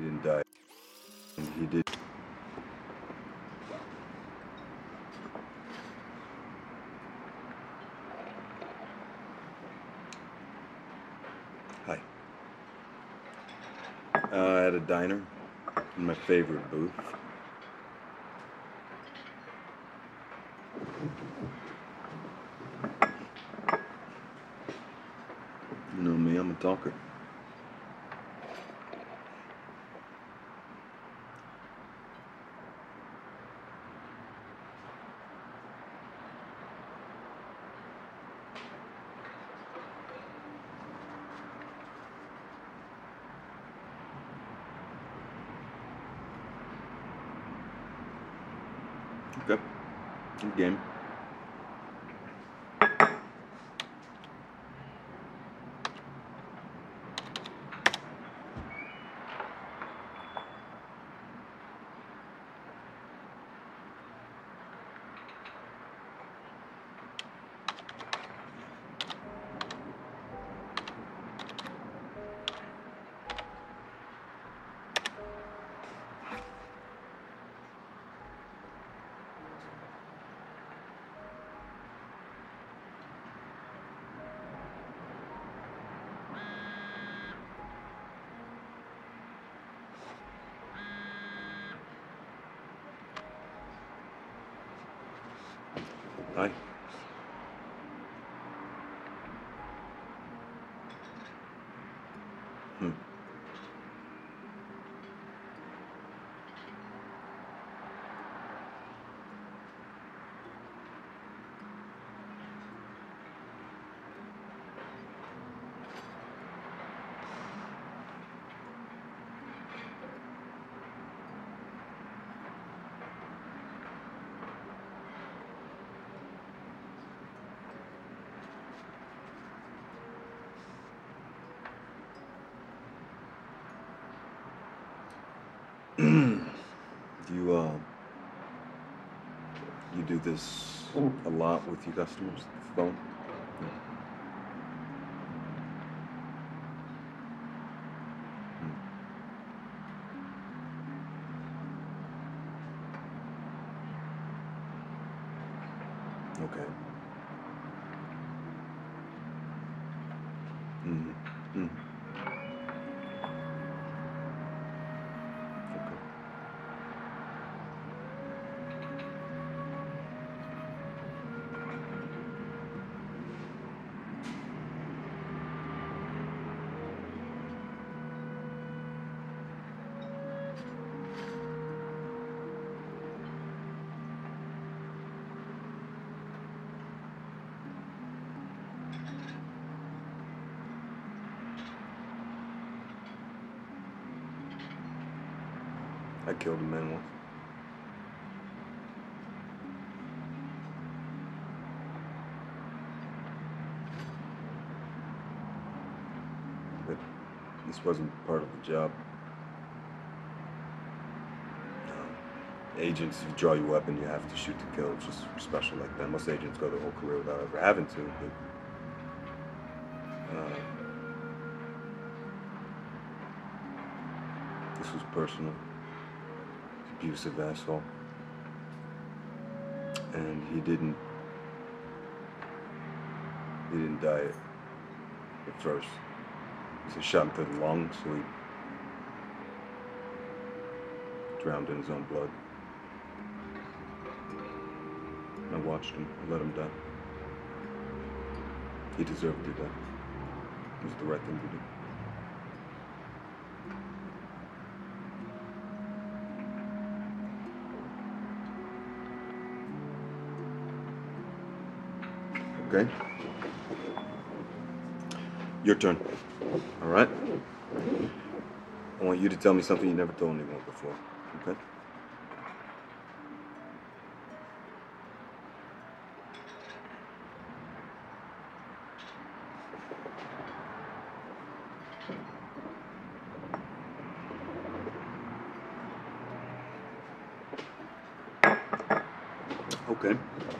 He didn't die. He did. Hi. Uh, at a diner in my favorite booth. You know me, I'm a talker. Okay. Good game. Hi. Hmm. you uh you do this a lot with your customers? Phone? Hmm. Okay. Mm-hmm. Mm-hmm. I killed a man once. But this wasn't part of the job. Agents, you draw your weapon, you have to shoot to kill. It's just special like that. Most agents go their whole career without ever having to. But, uh, this was personal abusive asshole. And he didn't he didn't die at first. He was shot through the lung, so he drowned in his own blood. I watched him, I let him die. He deserved to die. It was the right thing to do. Okay? Your turn. All right? I want you to tell me something you never told anyone before. Okay? Okay.